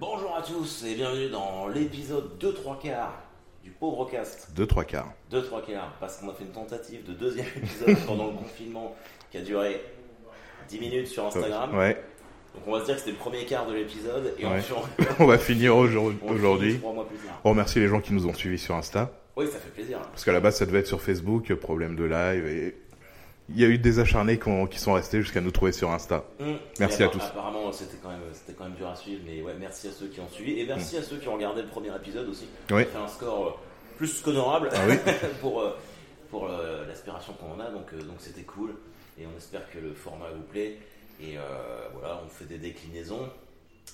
Bonjour à tous et bienvenue dans l'épisode 2 3 quarts du pauvre cast. 2 3 quarts. 2 3 quarts parce qu'on a fait une tentative de deuxième épisode pendant le confinement qui a duré 10 minutes sur Instagram. Ouais. Donc on va se dire que c'était le premier quart de l'épisode et Ouais. on, On va finir aujourd'hui. on aujourd'hui. mois plus tard. On remercie les gens qui nous ont suivis sur Insta. Oui, ça fait plaisir. Parce qu'à la base, ça devait être sur Facebook, problème de live. Et il y a eu des acharnés qui, ont- qui sont restés jusqu'à nous trouver sur Insta. Hum. Merci à tous. Apparemment, c'était quand même, c'était quand même dur à suivre, mais ouais, merci à ceux qui ont suivi et merci à ceux qui ont regardé le premier épisode aussi. Oui. On a fait un score euh, plus qu'honorable Ah oui. pour euh, pour euh, l'aspiration qu'on a, donc donc c'était cool et on espère que le format vous plaît. Et euh, voilà, on fait des déclinaisons.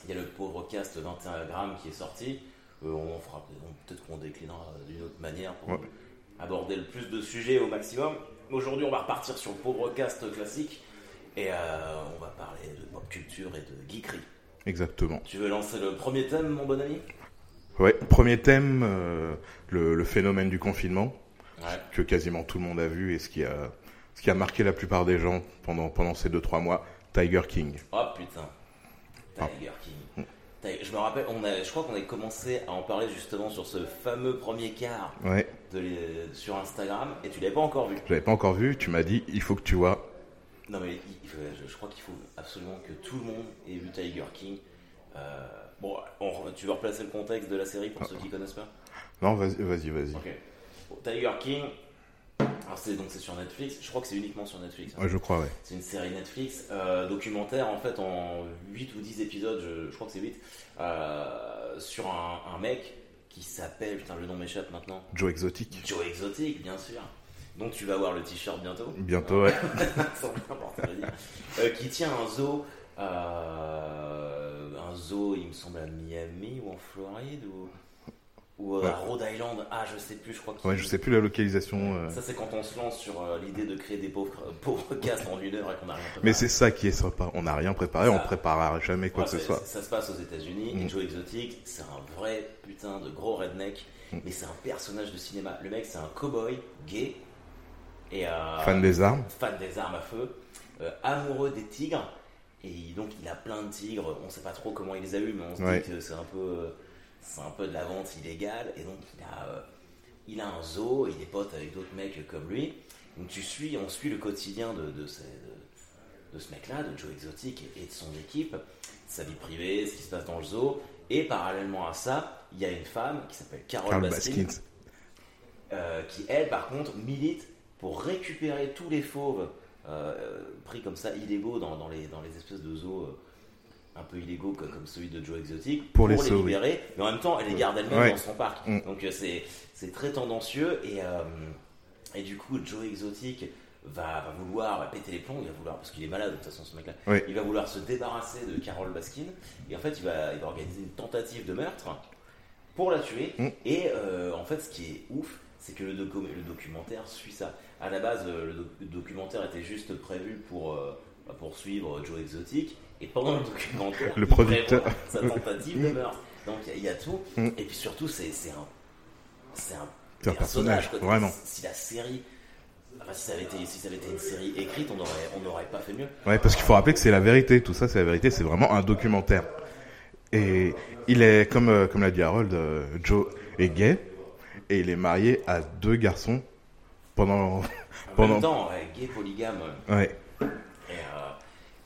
Il y a le pauvre cast 21 grammes qui est sorti. Euh, on fera peut-être qu'on déclinera d'une autre manière pour Ouais. aborder le plus de sujets au maximum. Aujourd'hui, on va repartir sur le pauvre cast classique et euh, on va parler de pop culture et de geekerie. Exactement. Tu veux lancer le premier thème, mon bon ami? Ouais. Premier thème, euh, le, le phénomène du confinement, Ouais. que quasiment tout le monde a vu et ce qui a, ce qui a marqué la plupart des gens pendant, pendant ces 2-3 mois, Tiger King. Oh putain. Tiger King. Je me rappelle, on a, je crois qu'on avait commencé à en parler justement sur ce fameux premier quart Ouais. de les- sur Instagram et tu l'avais pas encore vu. Je l'avais pas encore vu. Tu m'as dit, il faut que tu vois. Non mais il- je, crois qu'il faut absolument que tout le monde ait vu Tiger King. Euh, bon, on- tu veux replacer le contexte de la série pour ceux qui connaissent pas? Non, vas-y, vas-y, vas-y. Ok. Bon, Tiger King, alors c'est donc c'est sur Netflix. Je crois que c'est uniquement sur Netflix. hein. Ouais, je crois, ouais. C'est une série Netflix, euh, documentaire en fait en 8 ou 10 épisodes, je, je crois que c'est 8, euh, sur un, un mec qui s'appelle, putain le nom m'échappe maintenant, Joe Exotic. Joe Exotic bien sûr. Donc tu vas voir le t-shirt bientôt. Bientôt, ouais. Euh, qui tient un zoo, un zoo il me semble à Miami ou en Floride ou, ou à Ouais. Rhode Island, ah je sais plus, je crois qu'il Ouais, je sais plus la localisation. euh, ça, c'est quand on se lance sur euh, l'idée de créer des pauvres, pauvres castes en une heure et qu'on n'a rien préparé. Mais c'est ça qui est sympa. On n'a rien préparé, on Ça- préparera jamais quoi Ouais, que ce soit. Ça se passe aux États-Unis. Et Mm. Joe Exotic, c'est un vrai putain de gros redneck. Mais c'est un personnage de cinéma. Le mec, c'est un cowboy gay. Et, euh, Fan des armes. fan des armes à feu. euh, amoureux des tigres. Et donc, il a plein de tigres. On sait pas trop comment il les a eu, mais on se Ouais. dit que c'est un peu. C'est un peu de la vente illégale. Et donc, il a, euh, il a un zoo. Il est pote avec d'autres mecs comme lui. Donc, tu suis, on suit le quotidien de, de, ces- de- de ce mec-là, de Joe Exotic et, et de son équipe, sa vie privée, ce qui se passe dans le zoo. Et parallèlement à ça, il y a une femme qui s'appelle Carol, Baskin, euh, qui elle, par contre, milite pour récupérer tous les fauves euh, pris comme ça illégaux dans, dans les, dans les espèces de zoos un peu illégaux comme, celui de Joe Exotic Pour les sauver. libérer, mais en même temps elle les garde elle-même Ouais. dans son parc. Mm. Donc euh, c'est c'est très tendancieux et, euh, et du coup Joe Exotic va, va vouloir péter les plombs, il va vouloir, parce qu'il est malade de toute façon ce mec-là, il va vouloir se débarrasser de Carol Baskin et en fait il va, il va organiser une tentative de meurtre pour la tuer Mm. et euh, en fait ce qui est ouf c'est que le, docu- le documentaire suit ça. À la base le, doc- le documentaire était juste prévu pour euh, poursuivre Joe Exotic et pendant le documentaire Le producteur. sa tentative de meurtre. Donc il y a- il y, a tout Mm. et puis surtout c'est un c'est un personnage, quoi. vraiment. Si la série enfin, si ça avait été si ça avait été une série écrite on aurait on n'aurait pas fait mieux. Ouais, parce qu'il faut rappeler que c'est la vérité. Tout ça, c'est la vérité. C'est vraiment un documentaire. Et il est, comme, euh, comme l'a dit Harold, euh, Joe est gay. Et il est marié à deux garçons pendant. En pendant... même temps, gay polygame. Ouais.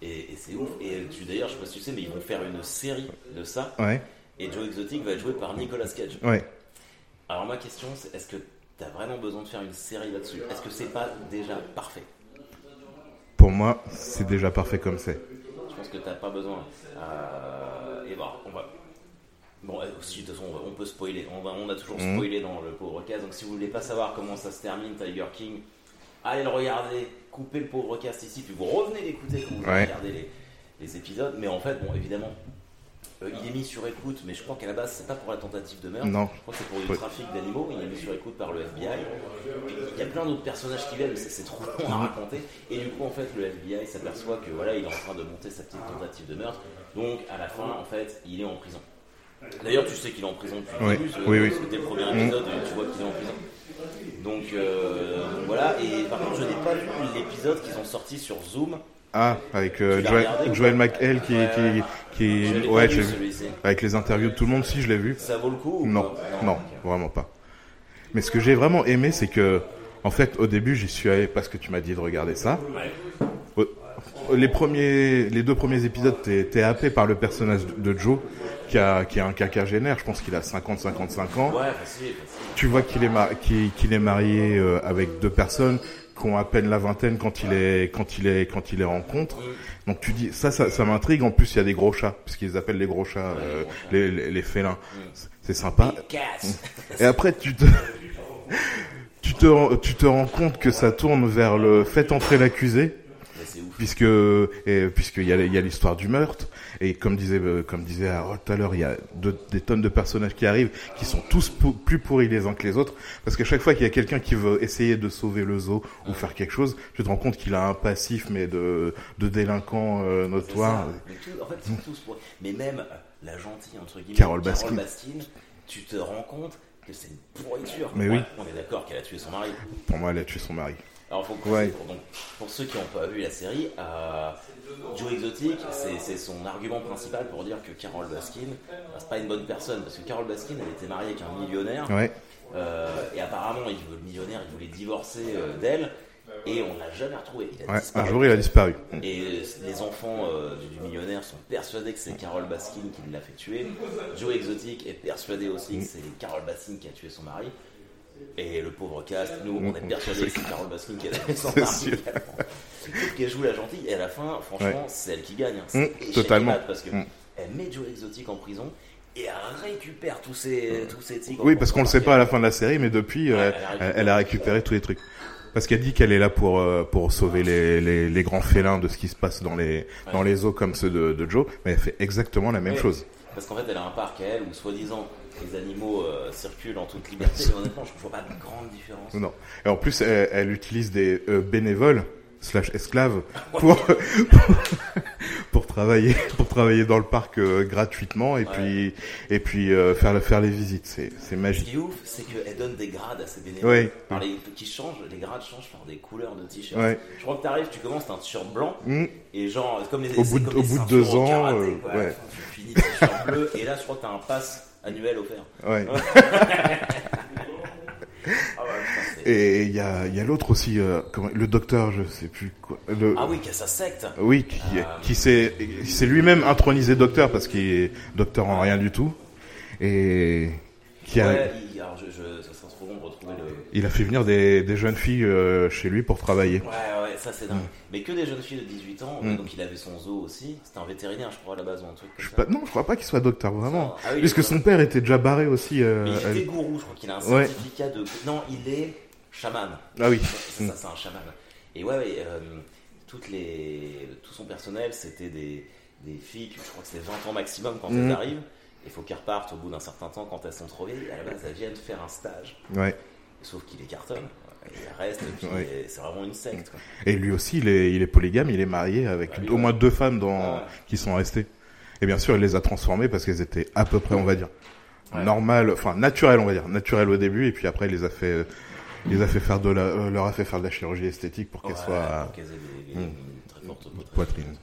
Et, euh, c'est ouf. Et tu d'ailleurs, je sais pas si tu sais, mais ils vont faire une série de ça. Ouais. Et Joe Exotic va être joué par Nicolas Cage. Ouais. Alors ma question, c'est est-ce que tu as vraiment besoin de faire une série là-dessus? Est-ce que c'est pas déjà parfait? Pour moi, c'est déjà parfait comme c'est. Je pense que t'as pas besoin. Euh, et bon, on va. Bon, euh, si, de toute façon, on peut spoiler. On, va, on a toujours Mhm. spoilé dans le pauvre cast. Donc, si vous voulez pas savoir comment ça se termine, Tiger King, allez le regarder. Coupez le pauvre cast ici, puis vous revenez l'écouter quand vous Ouais. regardez les, les épisodes. Mais en fait, bon, évidemment, euh, il est mis sur écoute, mais je crois qu'à la base, c'est pas pour la tentative de meurtre. Non. Je crois que c'est pour du trafic d'animaux. Il est mis sur écoute par le FBI. Il y a plein d'autres personnages qui viennent, mais c'est c'est trop long à raconter. Et du coup, en fait, le FBI s'aperçoit que voilà, il est en train de monter sa petite tentative de meurtre. Donc, à la fin, en fait, il est en prison. D'ailleurs, tu sais qu'il est en prison depuis le Oui. début. ce- Oui, oui. C'était le premier épisode, tu vois qu'il est en prison. Donc, euh, donc voilà. Et par contre, je n'ai pas vu l'épisode qu'ils ont sorti sur Zoom Ah, avec euh, Joel, regardé McHale qui, Ouais, qui, qui, ouais, j'ai vu. Avec les interviews de tout le monde, si je l'ai vu. Ça vaut le coup ou Non, non, vraiment pas. Mais ce que j'ai vraiment aimé, c'est que, en fait, au début, j'y suis allé parce que tu m'as dit de regarder ça. Les premiers, les deux premiers épisodes, t'es, happé par le personnage de Joe, qui a, qui a un quinquagénaire. Je pense qu'il a 50, 55 ans. Ouais, facile, facile. Tu vois qu'il est, qu'il, est marié euh, avec deux personnes qui ont à peine la vingtaine quand il est, quand il est, quand il les rencontre. Donc tu dis, ça, ça, ça m'intrigue. En plus, il y a des gros chats, puisqu'ils appellent les gros chats, euh, les, les, les félins. C'est sympa. Et après, tu te, tu te, tu te rends compte que ça tourne vers le fait entrer l'accusé, c'est ouf. puisque, et, puisqu'il y a, y a l'histoire du meurtre. Et comme disait, euh, comme disait Harold tout à l'heure, il y a de- des tonnes de personnages qui arrivent, qui sont tous plus pourris les uns que les autres. Parce que chaque fois qu'il y a quelqu'un qui veut essayer de sauver le zoo ou faire quelque chose, tu te rends compte qu'il a un passif, mais de, de délinquant euh, notoire. Mais tout- en fait, ils sont tous pour... Mais même euh, la gentille, entre guillemets, Carole Baskin. tu te rends compte que c'est une pourriture. Mais oui. On est d'accord qu'elle a tué son mari. Pour moi, elle a tué son mari. Alors, faut Ouais. pour, donc, pour ceux qui n'ont pas vu la série, euh, Joe Exotic, c'est son argument principal pour dire que Carole Baskin, bah, c'est pas une bonne personne. Parce que Carole Baskin, elle était mariée avec un millionnaire. Ouais. Euh, et apparemment, il, le millionnaire, il voulait divorcer euh, d'elle. Et on l'a jamais retrouvé. Il a Ouais. Un jour, il a disparu. Et les enfants euh, du, du millionnaire sont persuadés que c'est Carole Baskin qui l'a fait tuer. Joe Exotic est persuadé aussi que c'est Carole Baskin qui a tué son mari. Et le pauvre cast, nous, on est persuadés que c'est Carole Baskin qui a tué son C'est mari. sûr. également. Sauf qu'elle joue la gentille et à la fin, franchement, Ouais. c'est elle qui gagne. hein. Mm, et totalement. parce que Mm. elle met Joe Exotic en prison et elle récupère tous ses, tous ses tigres. Oui, parce qu'on le sait pas à la fin de la série, mais depuis, Ouais, euh, elle a elle, récupéré. elle a récupéré tous les trucs. Parce qu'elle dit qu'elle est là pour euh, pour sauver les, les, les grands félins de ce qui se passe dans les dans les eaux comme ceux de, de Joe, mais elle fait exactement la même chose. Parce qu'en fait, elle a un parc à elle où, soi-disant, les animaux euh, circulent en toute liberté. Mais honnêtement, je vois pas de grande différence. Non. Et en plus, elle, elle utilise des euh, bénévoles slash esclaves pour pour travailler pour travailler dans le parc euh, gratuitement et Ouais. puis et puis euh, faire faire les visites. C'est c'est Ce magique. qui est ouf, c'est qu'elle donne des grades à ses bénévoles. Les, qui changent, les grades changent par des couleurs de t-shirt. Ouais. Je crois que t'arrives, tu commences, t'as un t-shirt blanc, Mm. et genre, comme les Au bout de- au bout de deux ans, karaté, euh, quoi. ouais. Tu finis t-shirt bleu, et là, je crois que t'as un pass annuel offert. Ouais. Ah ouais, putain, c'est- Et il y a, il y a l'autre aussi, euh, comment, le docteur, je sais plus quoi. Le, Ah oui, qu'il y a sa secte. oui, qui, Ah. qui s'est, qui s'est lui-même intronisé docteur parce qu'il est docteur en rien du tout. Et qui a, Ouais, il, alors je, je, il a fait venir des, des jeunes filles euh, chez lui pour travailler. Ouais, ouais, ça c'est dingue. Mais que des jeunes filles de 18 ans, Mm. donc il avait son zoo aussi. C'était un vétérinaire, je crois, à la base, ou un truc comme Je ça. pas, non, je crois pas qu'il soit docteur vraiment. Ah oui, Puisque son père était déjà barré aussi. euh, Mais il était gourou, je crois qu'il a un certificat de. Non, il est chaman. Ah oui. C'est ça, c'est un chaman. Et ouais, ouais euh, toutes les, tout son personnel, c'était des, des filles, je crois que c'était 20 ans maximum quand elles arrivent. Il faut qu'elles repartent au bout d'un certain temps quand elles sont trop vieilles. À la base, elles viennent faire un stage. Ouais. Sauf qu'il est cartonne. Il reste, et puis Ouais. c'est vraiment une secte. quoi. Et lui aussi, il est, il est polygame, il est marié avec Ah oui, au ouais. moins deux femmes dans, Ouais. qui sont restées. Et bien sûr, il les a transformées parce qu'elles étaient à peu près, on va dire, Ouais. normales, enfin naturelles, on va dire, naturelles au début, et puis après, il les a fait, il les a fait faire de la, euh, leur a fait faire de la chirurgie esthétique pour qu'elles Ouais, soient. pour aient des, des- Mm. une très forte poitrine.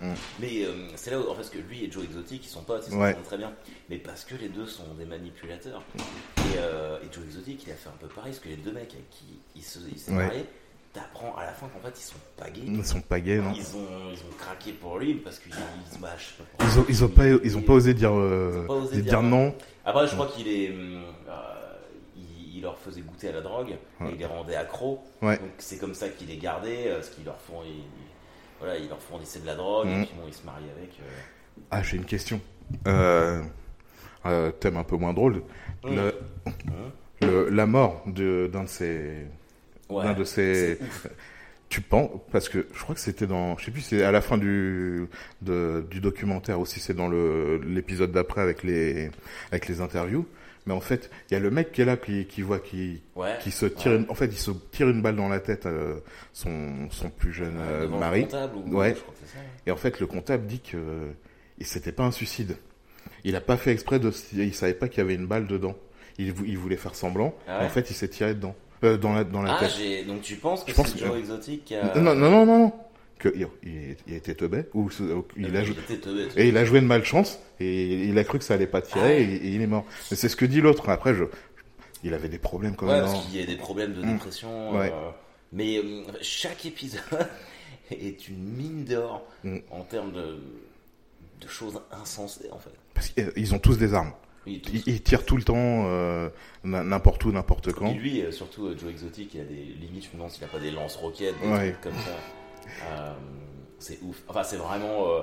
Mm. Mais euh, c'est là où, en fait, que lui et Joe Exotic, ils sont potes, ils Ouais. très bien. Mais parce que les deux sont des manipulateurs. Et, euh, et Joe Exotic, il a fait un peu pareil, parce que les deux mecs avec qui il se- s'est Ouais. marié, t'apprends à la fin qu'en fait, ils sont pas gays. Ils sont pas gays, non Ils ont, ils ont craqué pour lui parce qu'ils ils se bâchent. ils ont, ils ont pas, ils ont pas osé dire, euh, Ils pas osé dire, dire non. Après, je crois qu'il est. euh, il, leur faisait goûter à la drogue Ouais. et il les rendait accros. Ouais. Donc c'est comme ça qu'il les gardait, euh, parce qu'il leur, fournit, il- voilà, il leur fournissait de la drogue et puis bon, il se mariait avec. euh. Ah, j'ai une question. Euh, euh, thème un peu moins drôle. Mm. Le, le- la mort d'un de ces, Ouais. d'un de ces. Tu penses parce que je crois que c'était dans, je sais plus, c'est à la fin du de, du documentaire aussi, c'est dans le l'épisode d'après avec les avec les interviews. Mais en fait, il y a le mec qui est là qui, qui voit qui Ouais. qui se tire, une- en fait, il se tire une balle dans la tête à son son plus jeune euh, mari. comptable ou- Ouais. Et en fait, le comptable dit que c'était pas un suicide. Il a pas fait exprès de, il savait pas qu'il y avait une balle dedans. Il, il voulait faire semblant. Ah En fait, il s'est tiré dedans, euh, dans la dans la Ah, tête. donc tu penses que c'est que- Joe Exotic a. Non, non, non, non, non. que il, il- était teubé ou ou il a joué était teubé, et il a joué de malchance et il a cru que ça allait pas tirer Ah ouais. et, et il est mort. Mais c'est ce que dit l'autre. Après, je, il avait des problèmes quand Ouais, même. parce hein. qu'il y a des problèmes de Mm. dépression. Ouais. euh, mais euh, chaque épisode est une mine d'or Mm. en termes de, de choses insensées, en fait. Parce qu'ils ont tous des armes. Ils tirent tout le temps, euh, n'importe où, n'importe quand. Et lui, euh, surtout euh, Joe Exotic, il a des limites. Je me demande s'il a pas des lance-roquettes, des Ouais. trucs comme ça. Euh, c'est ouf. Enfin, c'est vraiment. euh,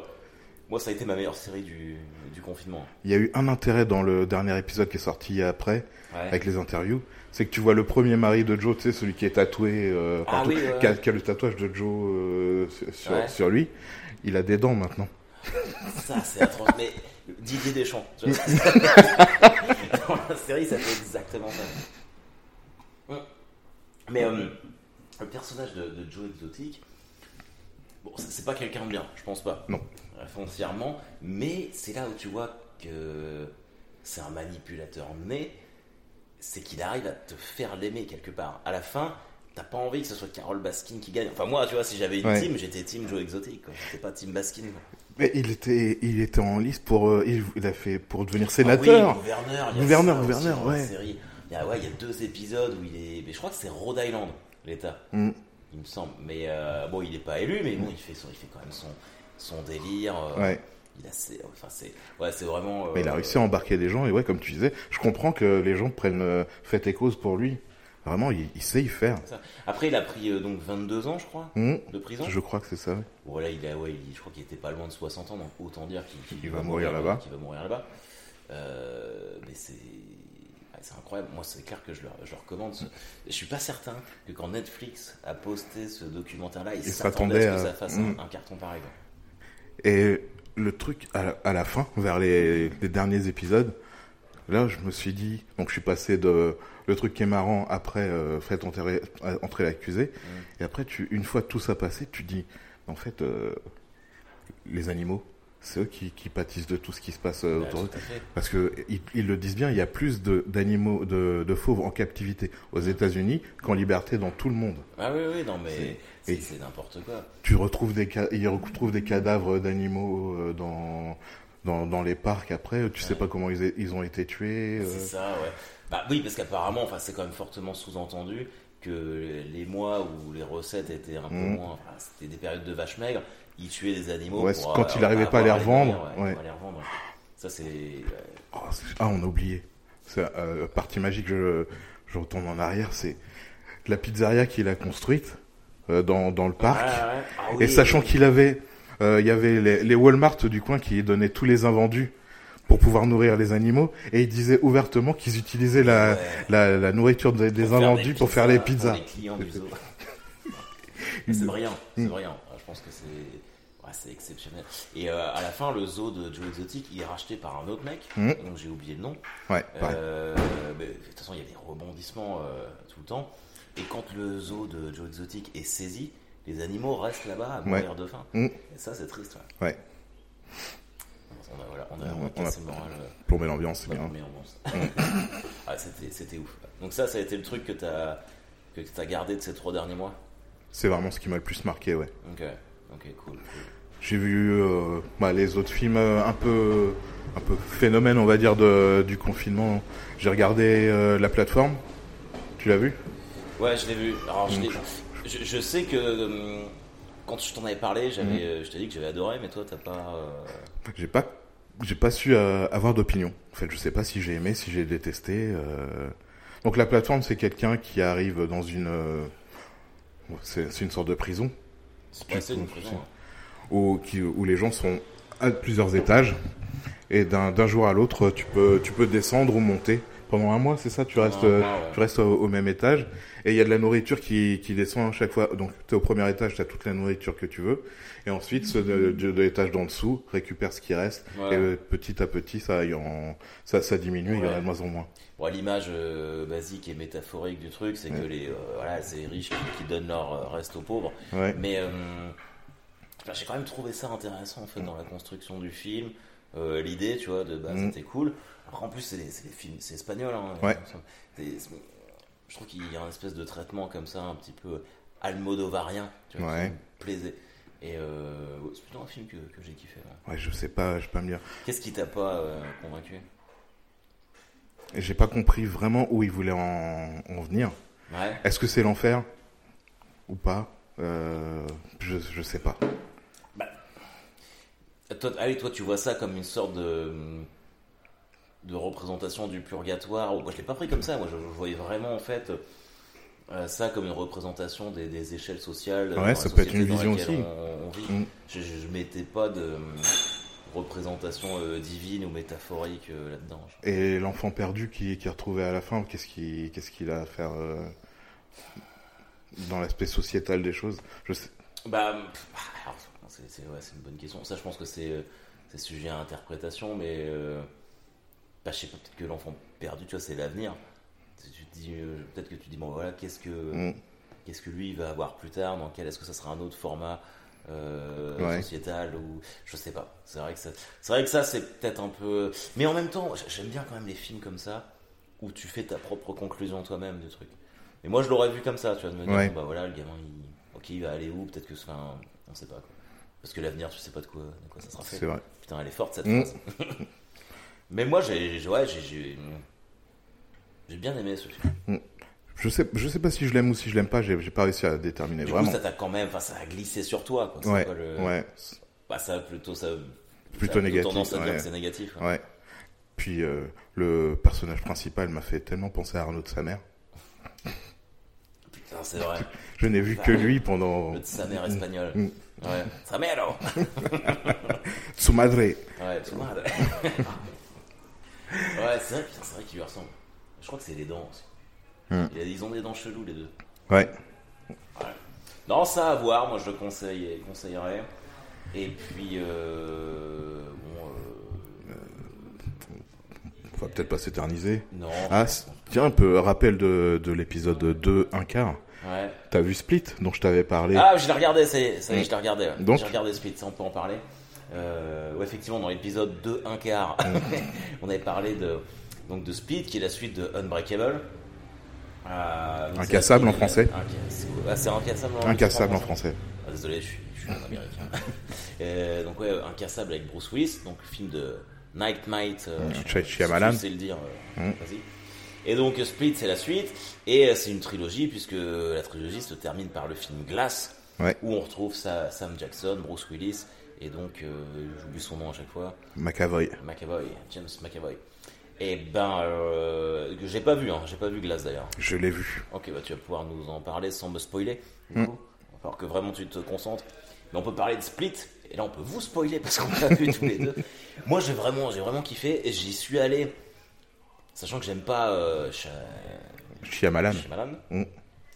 moi, ça a été ma meilleure série du, du confinement. Il y a eu un intérêt dans le dernier épisode qui est sorti après, Ouais. avec les interviews. C'est que tu vois le premier mari de Joe, tu sais, celui qui est tatoué, Ah oui, ouais, qui, a, qui a le tatouage de Joe sur, sur lui. Il a des dents maintenant. Ça, c'est atroce. Mais Didier Deschamps. tu vois. Dans la série, ça fait exactement ça. Mais euh, le personnage de, de Joe Exotic, bon, c'est pas quelqu'un de bien, je pense pas. Non. Euh, Foncièrement. Mais c'est là où tu vois que c'est un manipulateur né. C'est qu'il arrive à te faire l'aimer quelque part. À la fin. T'as pas envie que ce soit Carole Baskin qui gagne. Enfin, moi, tu vois, si j'avais une Ouais. team, j'étais team Joe Exotic. J'étais pas team Baskin. quoi. Mais il était, il était en liste pour, euh, il, il a fait pour devenir Ah sénateur. oui, gouverneur. il Gouverneur, ça gouverneur, ouais. série. Il y a, ouais, il y a deux épisodes où il est. Mais je crois que c'est Rhode Island, l'État, Mm. il me semble. Mais euh, bon, il n'est pas élu, mais bon, il fait, son, il fait quand même son, son délire. euh, Ouais. Il a, c'est, enfin, c'est, ouais, c'est vraiment. Mais il a réussi à embarquer des gens et ouais, comme tu disais, je comprends que les gens prennent fait et cause pour lui. Vraiment, il, il sait y faire. Après, il a pris euh, donc 22 ans, je crois, Mm. de prison. Je crois que c'est ça. ouais. Voilà, il a, ouais, il- je crois qu'il était pas loin de 60 ans, donc autant dire qu'il, qu'il Il va mourir là-bas. Qu'il va mourir là-bas. Euh, mais c'est, incroyable. Moi, c'est clair que je le, je le recommande. ce- Je suis pas certain que quand Netflix a posté ce documentaire-là, il, Il s'attendait à ce que ça fasse un, un carton pareil. Et le truc, à la, à la fin, vers les, les derniers épisodes, là, je me suis dit, donc je suis passé de le truc qui est marrant après euh, fait entrer, entrer l'accusé, et après, tu, une fois tout ça passé, tu dis, en fait, euh, les animaux, c'est eux qui, qui pâtissent de tout ce qui se passe euh, Ouais, autour d'eux. Parce que ils, ils le disent bien, il y a plus d'animaux, de, de fauves en captivité aux États-Unis qu'en liberté dans tout le monde. Ah oui, oui, non, mais C'est- n'importe quoi. Tu retrouves des, ils retrouvent des cadavres d'animaux euh, dans, dans, dans les parcs après, tu sais pas comment ils, ils ont été tués. euh. C'est ça, ouais. Bah oui, parce qu'apparemment, enfin, c'est quand même fortement sous-entendu que les mois où les recettes étaient un peu Mhm. moins, enfin, c'était des périodes de vaches maigres, ils tuaient des animaux Ouais, pour, quand euh, il arrivait pas à les revendre, nourrir, ouais. pour les revendre. Ça, c'est. Oh, ah, on a oublié. C'est euh, partie magique, je, je retourne en arrière, c'est la pizzeria qu'il a construite euh, dans, dans le parc. Ah Et sachant oui. qu'il avait, il y avait les, les Walmart du coin qui donnaient tous les invendus pour pouvoir nourrir les animaux, et il disait ouvertement qu'ils utilisaient la, Ouais. la, la nourriture des, Pour invendus pour faire les pour pizzas. les clients du zoo. c'est brillant, c'est brillant. Je pense que c'est c'est exceptionnel. Et euh, à la fin, le zoo de Joe Exotic, il est racheté par un autre mec, Mhm. donc j'ai oublié le nom. Ouais. Euh, mais de toute façon, il y a des rebondissements euh, tout le temps. Et quand le zoo de Joe Exotic est saisi, les animaux restent là-bas à mourir de faim. Mhm. Et ça, c'est triste. Ouais. Ouais, On a, voilà, on a, On- a on a- moral. euh, plomber l'ambiance, c'est bien. ambiance. ah, c'était, ouf. Donc ça, ça a été le truc que t'as que t'as gardé de ces trois derniers mois? C'est vraiment ce qui m'a le plus marqué, ouais. Ok, cool. cool. J'ai vu euh, bah, les autres films euh, un peu, un peu phénomène, on va dire, de, du confinement. J'ai regardé euh, la plateforme. Tu l'as vu? Ouais, je l'ai vu. Alors, je, l'ai- je, je sais que hum, quand je t'en avais parlé, j'avais, Mhm. euh, je t'ai dit que j'avais adoré, mais toi, t'as pas. euh, J'ai pas, j'ai pas su euh, avoir d'opinion. En fait, je sais pas si j'ai aimé, si j'ai détesté. euh. Donc la plateforme, c'est quelqu'un qui arrive dans une, euh, c'est une sorte de prison C'est une prison. hein. où, qui- où les gens sont à plusieurs étages et d'un d'un jour à l'autre, tu peux, tu peux descendre ou monter. Pendant un mois, c'est ça Tu restes, un euh, ouais. tu restes au, au même étage et il y a de la nourriture qui, qui descend à chaque fois. Donc, tu es au premier étage, tu as toute la nourriture que tu veux. Et ensuite, ceux de, de, de l'étage d'en dessous récupèrent ce qui reste. Et euh, petit à petit, ça, en- ça, ça diminue, il y en a de moins en moins. Bon, l'image euh, basique et métaphorique du truc, c'est que les, euh, voilà, c'est les riches qui, qui donnent leur reste aux pauvres. Ouais. Mais euh, j'ai quand même trouvé ça intéressant en fait dans la construction du film. L'idée, tu vois, de base, Mm. c'était cool. Après, en plus, c'est des films, c'est espagnol. Hein, Ouais. Je trouve qu'il y a un espèce de traitement comme ça, un petit peu almodovarien, tu vois, Ouais. qui me plaisait. Et euh, c'est plutôt un film que, que j'ai kiffé. ouais. Ouais, je sais pas, je peux pas me dire. Qu'est-ce qui t'a pas euh, convaincu? J'ai pas compris vraiment où il voulait en, en venir. Ouais. Est-ce que c'est l'enfer? Ou pas? Euh, je, je sais pas. Toi, ah oui, toi, tu vois ça comme une sorte de, de représentation du purgatoire. Moi, je l'ai pas pris comme ça. Moi, je, je voyais vraiment, en fait, euh, ça comme une représentation des, des échelles sociales. dans Ouais, ça peut être une vision aussi. On, on vit. Mm. Je, je mettais pas de euh, représentation euh, divine ou métaphorique euh, là-dedans. Et l'enfant perdu qui, qui est retrouvé à la fin, qu'est-ce qu'il qu'est-ce qu'il a à faire euh, dans l'aspect sociétal des choses? Je sais. Bah, alors, c'est ouais, une bonne question. Ça, je pense que c'est euh, c'est sujet à interprétation, mais euh, bah, je sais pas, peut-être que l'enfant perdu, tu vois, c'est l'avenir. Tu te dis, euh, peut-être que tu dis, bon, voilà, qu'est-ce que Mm. qu'est-ce que lui il va avoir plus tard Dans quel Est-ce que ça sera un autre format euh, Ouais. sociétal ou je sais pas. C'est vrai que ça, c'est vrai que ça, c'est peut-être un peu. Mais en même temps, j'aime bien quand même les films comme ça où tu fais ta propre conclusion toi-même du truc. Et moi, je l'aurais vu comme ça, tu vois, de me dire, Ouais. bon, bah voilà, le gamin, il, ok, il va aller où Peut-être que, enfin, on sait pas quoi. Parce que l'avenir, tu sais pas de quoi, de quoi ça sera fait. Vrai. Putain, elle est forte cette Mm. phrase. Mais moi, j'ai, ouais, j'ai, j'ai, bien aimé ce film. Je sais, je sais pas si je l'aime ou si je l'aime pas. J'ai pas réussi à déterminer Du vraiment. coup, ça t'a quand même, enfin, ça a glissé sur toi, quoi. Ouais, le- ouais, Bah, ça plutôt, ça. Plutôt ça a négatif, tendance à dire que c'est négatif. ouais. ouais. Puis euh, le personnage principal m'a fait tellement penser à Arnaud de sa mère. Putain, c'est vrai. Je n'ai vu que lui pendant Le de sa mère espagnole. Mm. Ouais. Sa mère. Su madre. Ouais, tu vois. Ouais, c'est vrai, putain, c'est vrai qu'il lui ressemble. Je crois que c'est les dents aussi. Hmm. Ils ont des dents cheloues, les deux. Ouais. Non, ça à voir, moi je le conseille, conseillerais. Et puis, euh, bon, euh, On va peut-être pas s'éterniser. non. Ah, tiens, un peu rappel de, de l'épisode 2, un quart. Ouais. T'as vu Split, dont je t'avais parlé Ah, je l'ai regardé, ça y est, ça y est, Mm. je l'ai regardé. ouais. Donc J'ai regardé Split, ça on peut en parler. Euh, ouais, effectivement, dans l'épisode 2, un quart, Mm. on avait parlé de, donc de Split, qui est la suite de Unbreakable. Euh, Incassable en français. Ah, c'est incassable en Incassable en français. Ah, désolé, je suis, je suis un américain. Euh, donc ouais, Incassable avec Bruce Willis, donc le film de Night Night. Euh, si Shyamalan. tu sais le dire, Mm. vas-y. Et donc Split, c'est la suite, et c'est une trilogie puisque la trilogie se termine par le film Glass, Ouais. où on retrouve sa- Sam Jackson, Bruce Willis, et donc euh, j'oublie son nom à chaque fois, McAvoy. McAvoy, James McAvoy. Et ben, euh, que j'ai pas vu, hein, j'ai pas vu Glass d'ailleurs. Je l'ai vu. Ok, bah tu vas pouvoir nous en parler sans me spoiler. Du Mm. coup, falloir que vraiment tu te concentres. Mais on peut parler de Split, et là on peut vous spoiler parce qu'on l'a vu tous les deux. Moi j'ai vraiment, j'ai vraiment kiffé, et j'y suis allé, sachant que j'aime pas euh, Shy- Shyamalan. Shyamalan. Mm.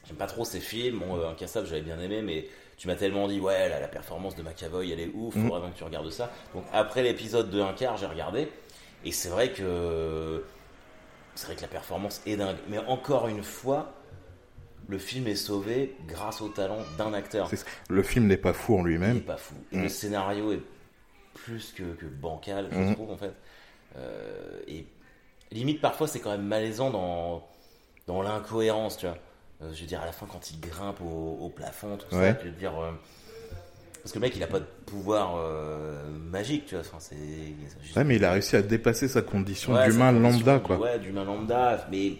J'aime pas trop ses films. Bon, euh, Incassable, j'avais bien aimé, mais tu m'as tellement dit, ouais, là, la performance de McAvoy, elle est ouf, Mm. faut vraiment que tu regardes ça. Donc, après l'épisode de un quart, j'ai regardé, et c'est vrai que. C'est vrai que la performance est dingue. Mais encore une fois, le film est sauvé grâce au talent d'un acteur. Le film n'est pas fou en Il est lui-même. pas fou. Et Mm. le scénario est plus que, que bancal, je Mm. trouve, en fait. Euh, et limite, parfois, c'est quand même malaisant dans, dans l'incohérence, tu vois. Euh, je veux dire, à la fin, quand il grimpe au, au plafond, tout Ouais. ça, je veux dire. euh, parce que le mec, il a pas de pouvoir euh, magique, tu vois. Enfin, c'est c'est juste- Ouais, mais il a réussi à dépasser sa condition Ouais, d'humain lambda, quoi. Ouais, d'humain lambda, mais.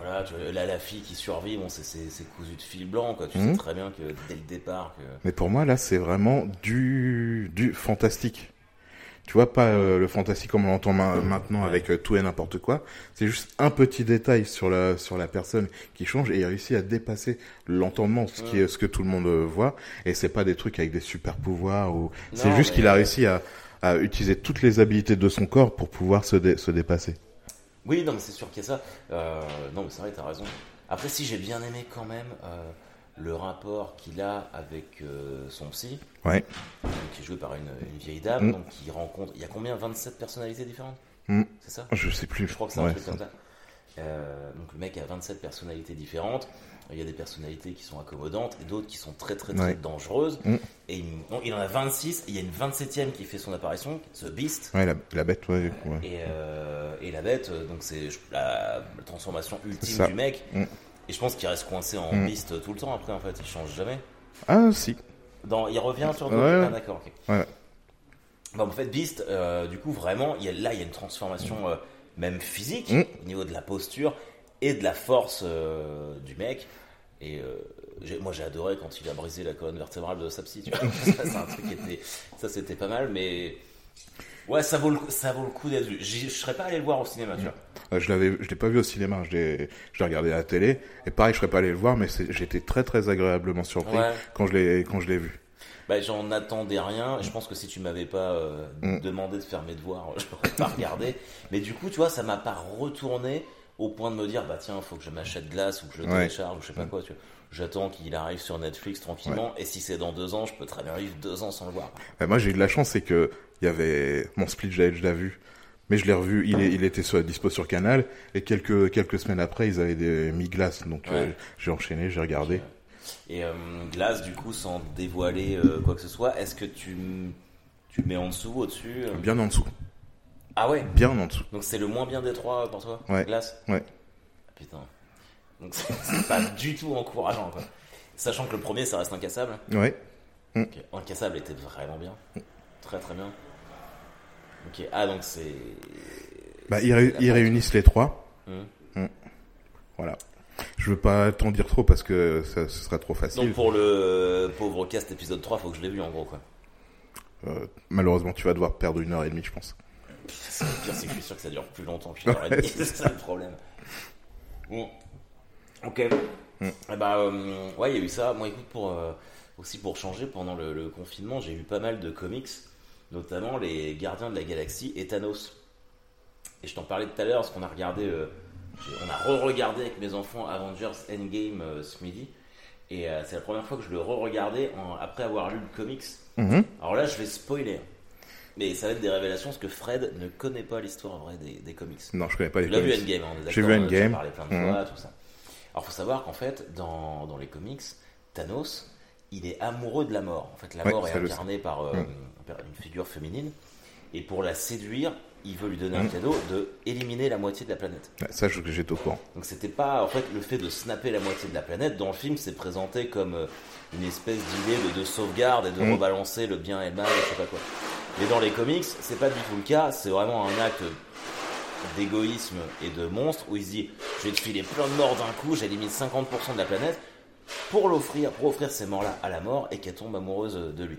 Voilà, tu vois, là, la fille qui survit, bon, c'est- c'est cousu de fil blanc, quoi. Tu Mhm. sais très bien que dès le départ, que. Mais pour moi, là, c'est vraiment du, du fantastique. Tu vois, pas euh, le fantastique comme on l'entend ma- maintenant avec euh, tout et n'importe quoi. C'est juste un petit détail sur la, sur la personne qui change et il réussit à dépasser l'entendement, ce, qui est, ce que tout le monde euh, voit. Et c'est pas des trucs avec des super pouvoirs ou, c'est juste mais- qu'il a réussi à, à utiliser toutes les habilités de son corps pour pouvoir se, dé- se dépasser. Oui, non, mais c'est sûr qu'il y a ça. Non, mais c'est vrai, t'as raison. Après, si j'ai bien aimé quand même le rapport qu'il a avec euh, son psy, Ouais. qui est joué par une, une vieille dame, Mm. donc qui rencontre. Il y a combien 27 personnalités différentes Mm. C'est ça Je sais plus. Je crois que c'est un Ouais, truc comme ça. Euh, donc le mec a 27 personnalités différentes. Il y a des personnalités qui sont accommodantes et d'autres qui sont très très très Ouais. dangereuses. Mm. Et il, non, il en a 26. Et il y a une 27e qui fait son apparition, The Beast. Ouais, la, la bête, ouais. Et, euh, et la bête, donc c'est la, la transformation ultime du mec. Et je pense qu'il reste coincé en Mm. Beast tout le temps après en fait. Il change jamais. Ah, si. Dans, il revient sur d'autres. Ouais. Ah, d'accord, ok. Ouais. Bon, en fait, Beast, euh, du coup, vraiment, il y a, là, il y a une transformation euh, même physique Mm. au niveau de la posture et de la force euh, du mec. Et moi, j'ai adoré quand il a brisé la colonne vertébrale de sa psy. Tu vois. ça, c'est un truc qui était, ça, c'était pas mal, mais ouais, ça vaut le, coup- ça vaut le coup d'être vu. Je serais pas allé le voir au cinéma, tu vois. Euh, Je l'avais, je l'ai pas vu au cinéma, je l'ai, je l'ai regardé à la télé. Et pareil, je serais pas allé le voir, mais j'étais très très agréablement surpris Ouais. quand je l'ai, quand je l'ai vu. Bah, j'en attendais rien. Je pense que si tu m'avais pas euh, Mm. demandé de faire mes devoirs, je n'aurais pas regardé. Mais du coup, tu vois, ça m'a pas retourné au point de me dire, bah tiens, faut que je m'achète glace ou que je le Ouais. télécharge ou je sais pas quoi. Tu vois. J'attends qu'il arrive sur Netflix tranquillement. Et si c'est dans deux ans, je peux très bien vivre deux ans sans le voir. Euh, moi, j'ai eu de la chance, c'est que il y avait mon split, je l'avais déjà vu, mais je l'ai revu. Il, est, il était sur, dispo sur Canal, et quelques quelques semaines après, ils avaient des, mis glace, donc euh, j'ai enchaîné, j'ai regardé. Et euh, glace, du coup, sans dévoiler euh, quoi que ce soit, est-ce que tu, tu mets en dessous, au-dessus euh? Bien en dessous, Ah ouais? bien en dessous. Donc c'est le moins bien des trois pour toi Ouais. Glace? Ouais. Ah, Putain. Donc c'est pas du tout encourageant quoi. Sachant que le premier ça reste incassable. Ouais. Incassable était vraiment bien. Très très bien. Ok. Ah donc c'est. Bah, ils, ré- ils réunissent les trois. Hmm. Voilà. Je veux pas t'en dire trop parce que ça, ce serait trop facile. Donc pour le pauvre cast épisode 3, faut que je l'ai vu en gros quoi. Euh, malheureusement, tu vas devoir perdre une heure et demie, je pense. C'est le pire, c'est que je suis sûr que ça dure plus longtemps qu'une heure et demie. c'est ça le problème. Bon. Ok. Eh bah, euh, ouais, il y a eu ça. Moi, écoute, pour, euh, aussi pour changer, pendant le, le confinement, j'ai eu pas mal de comics, notamment les Gardiens de la Galaxie et Thanos. Et je t'en parlais tout à l'heure, parce qu'on a regardé, euh, on a re-regardé avec mes enfants Avengers Endgame euh, ce midi. Et euh, c'est la première fois que je le re-regardais après avoir lu le comics. Mhm. Alors là, je vais spoiler. Mais ça va être des révélations parce que Fred ne connaît pas l'histoire vraie des, des comics. Non, je connais pas les Tu l'as vu comics. Endgame, hein, J'ai vu Endgame. plein de Mhm. fois, tout ça. Alors faut savoir qu'en fait, dans, dans les comics, Thanos, il est amoureux de la mort. En fait, la Ouais, mort est incarnée par euh, Mhm. Une figure féminine. Et pour la séduire, il veut lui donner un Mhm. cadeau de éliminer la moitié de la planète. Ouais, ça, je- j'étais au courant. Donc c'était pas en fait le fait de snapper la moitié de la planète dans le film c'est présenté comme euh, une espèce d'idée de, de sauvegarde et de Mm. rebalancer le bien et le mal et je sais pas quoi. Mais dans les comics c'est pas du tout le cas, c'est vraiment un acte d'égoïsme et de monstre où il se dit je vais te filer plein de morts d'un coup, j'élimine 50% de la planète pour l'offrir, pour offrir ces morts là à la mort et qu'elle tombe amoureuse de lui.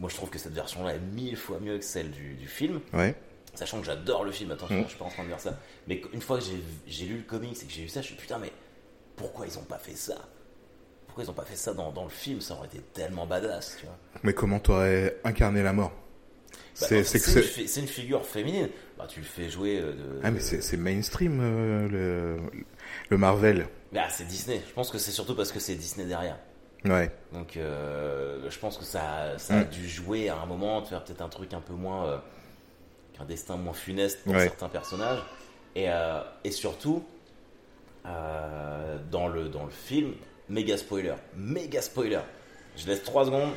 Moi je trouve que cette version là est mille fois mieux que celle du, du film. Ouais. Sachant que j'adore le film, attention, Mm. je suis pas en train de dire ça. Mais une fois que j'ai- lu le comics et que j'ai vu ça, je suis putain, mais pourquoi ils ont pas fait ça? Pourquoi ils ont pas fait ça dans, dans le film? Ça aurait été tellement badass, tu vois. Mais comment t'aurais incarné la mort? Bah, C'est une, figure féminine. Bah, tu le fais jouer euh, de. Ah, mais c'est c'est mainstream, euh, le, le Marvel. Bah, c'est Disney. Je pense que c'est surtout parce que c'est Disney derrière. Ouais. Donc, euh, je pense que ça, ça a Mm. dû jouer à un moment, de faire peut-être un truc un peu moins. euh, qu'un destin moins funeste pour Ouais. certains personnages. Et, euh, et surtout, dans, le, dans le film, méga spoiler. Méga spoiler. Je laisse 3 secondes.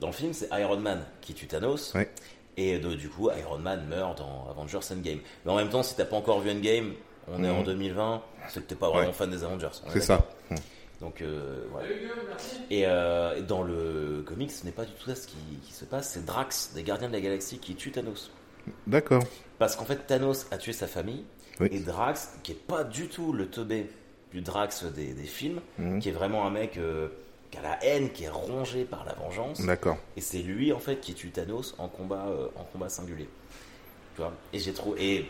Dans le film, c'est Iron Man qui tue Thanos. Ouais. Et du coup, Iron Man meurt dans Avengers Endgame. Mais en même temps, si t'as pas encore vu Endgame, on est en 2020, c'est que t'es pas vraiment Ouais. fan des Avengers. C'est ça. Mm. Donc, euh, voilà. Et euh, et dans le comics, ce n'est pas du tout ça ce qui, qui se passe. C'est Drax, des Gardiens de la Galaxie, qui tue Thanos. D'accord. Parce qu'en fait, Thanos a tué sa famille. Oui. Et Drax, qui est pas du tout le teubé du Drax des, des films, Mhm. qui est vraiment un mec euh, qui a la haine, qui est rongé par la vengeance. D'accord. Et c'est lui, en fait, qui tue Thanos en combat, euh, en combat singulier. Tu vois? Et j'ai trop. Et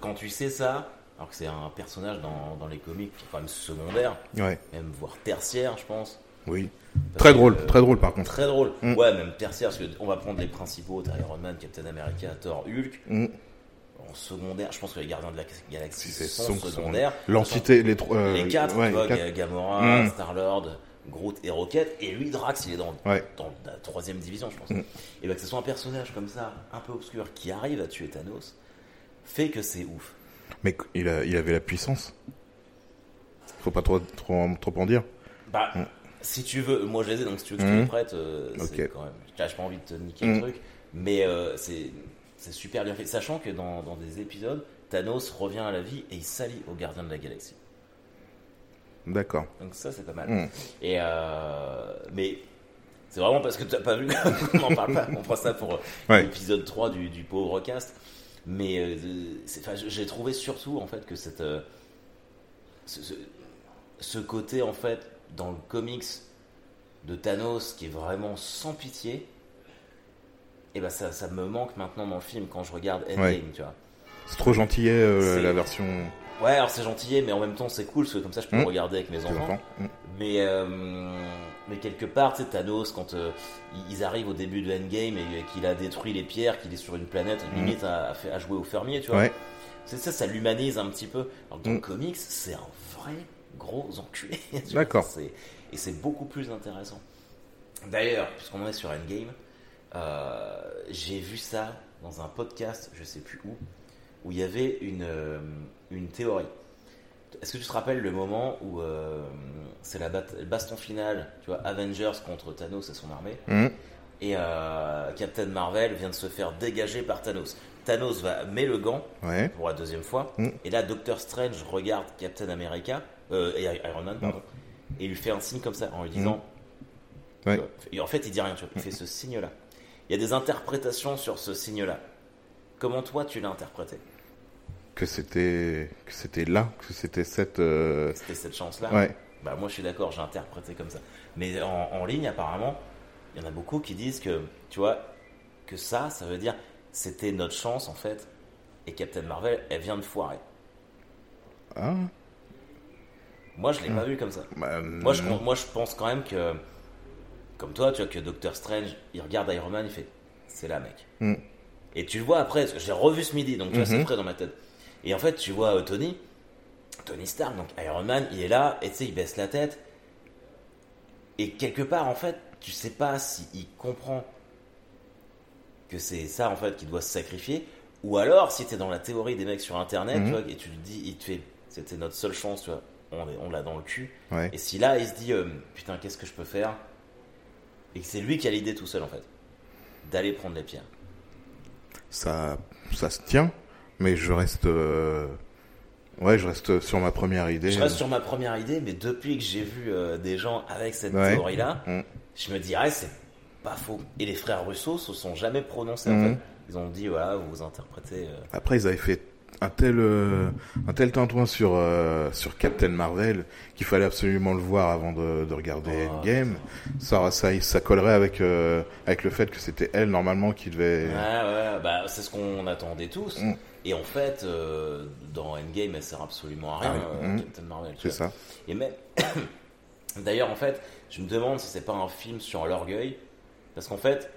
quand tu sais ça, alors que c'est un personnage dans, dans les comics qui est quand même secondaire, Ouais. même voire tertiaire, je pense. Oui. Parce Très que, drôle, euh, très drôle par contre. Très drôle. Mm. Ouais, même tertiaire, parce qu'on va prendre les principaux Iron Man, Captain America, Thor, Hulk. Mm. En secondaire, je pense que les gardiens de la galaxie sont son- secondaires. L'entité, les trois. euh, Les quatre, ouais, vois, Gamora, Mm. Star-Lord, Groot et Rocket. Et lui, Drax, il est dans, Ouais. dans la troisième division, je pense. Et ben que ce soit un personnage comme ça, un peu obscur, qui arrive à tuer Thanos, fait que c'est ouf. Mais il, a, il avait la puissance. Faut pas trop, trop, trop en dire. Bah, Mm. si tu veux, moi je les ai, donc si tu veux que je te Mm. les prête, euh, quand même. J'ai pas envie de te niquer Mm. le truc, mais euh, c'est super bien fait. Sachant que dans, dans des épisodes, Thanos revient à la vie et il s'allie aux gardiens de la galaxie. D'accord. Donc ça, c'est pas mal. Mm. Et euh, mais c'est vraiment parce que tu n'as pas vu qu'on n'en parle pas. On fera ça pour Ouais. l'épisode 3 du, du pauvre cast. Mais euh, enfin, j'ai trouvé surtout en fait que cette, euh, ce, ce- ce côté en fait dans le comics de Thanos qui est vraiment sans pitié. Et ben ça, ça me manque maintenant dans le film quand je regarde Endgame, Ouais. tu vois. C'est trop gentillet euh, la version Ouais, alors c'est gentillet, mais en même temps c'est cool parce que comme ça je peux Mm. le regarder avec mes enfants. enfants. Mais, mais quelque part, tu sais, Thanos, quand euh, ils- arrivent au début de Endgame et qu'il a détruit les pierres, qu'il est sur une planète, limite à, jouer au fermier, tu vois. Ouais. C'est ça, ça l'humanise un petit peu. Alors que dans Mm. le comics, c'est un vrai gros enculé. D'accord. Et c'est beaucoup plus intéressant. D'ailleurs, puisqu'on est sur Endgame, euh, j'ai vu ça dans un podcast, je sais plus où, où il y avait une, euh, une théorie. Est-ce que tu te rappelles le moment où euh, c'est la baston final, tu vois, Avengers contre Thanos et son armée, Mm. et euh, Captain Marvel vient de se faire dégager par Thanos. Thanos va met le gant Ouais. pour la deuxième fois, Mm. et là Doctor Strange regarde Captain America euh, et Iron Man, pardon, et il lui fait un signe comme ça en lui disant. Mm. Ouais. vois, Et en fait, il dit rien, tu vois, il fait ce signe-là. Il y a des interprétations sur ce signe-là. Comment toi tu l'as interprété? Que c'était que c'était là, que c'était cette. euh, C'était cette chance-là Ouais. Bah moi je suis d'accord, j'ai interprété comme ça. Mais en, en ligne apparemment, il y en a beaucoup qui disent que, tu vois, que ça, ça veut dire c'était notre chance en fait. Et Captain Marvel, elle vient de foirer. Ah. Moi je l'ai pas vu comme ça. Bah, Moi je, moi je pense quand même que, comme toi, tu vois, que Doctor Strange, il regarde Iron Man, il fait c'est là mec. Mm. Et tu le vois après, j'ai revu ce midi, donc tu vois, c'est Mhm. frais dans ma tête. Et en fait, tu vois euh, Tony, Tony Stark, donc Iron Man, il est là, et tu sais, il baisse la tête. Et quelque part, en fait, tu sais pas s'il comprend que c'est ça, en fait, qui doit se sacrifier, ou alors, si t'es dans la théorie des mecs sur Internet, Mhm. tu vois, et tu le dis, il te fait, c'était notre seule chance, tu vois, on, est- on l'a dans le cul. Ouais. Et si là, il se dit, euh, putain, qu'est-ce que je peux faire? Et que c'est lui qui a l'idée tout seul, en fait, d'aller prendre les pierres. Ça ça se tient, mais je reste. euh, Ouais, je reste sur ma première idée. Je reste sur ma première idée, mais depuis que j'ai vu euh, des gens avec cette Ouais. théorie-là, Mm. je me dirais, c'est pas faux. Et les frères Russo se sont jamais prononcés, en Mhm. fait. Ils ont dit, voilà, vous vous interprétez. euh, Après, ils avaient fait un tel, euh, un tel tintouin sur, euh, sur Captain Marvel qu'il fallait absolument le voir avant de, de regarder Oh. Endgame. Ça, ça, ça collerait avec, euh, avec le fait que c'était elle, normalement, qui devait... Ouais, ouais, bah, c'est ce qu'on attendait tous. Mm. Et en fait, dans Endgame, elle sert absolument à rien, Ah Mm. Captain Marvel. C'est ça. Et même, d'ailleurs, en fait, je me demande si c'est pas un film sur l'orgueil, parce qu'en fait,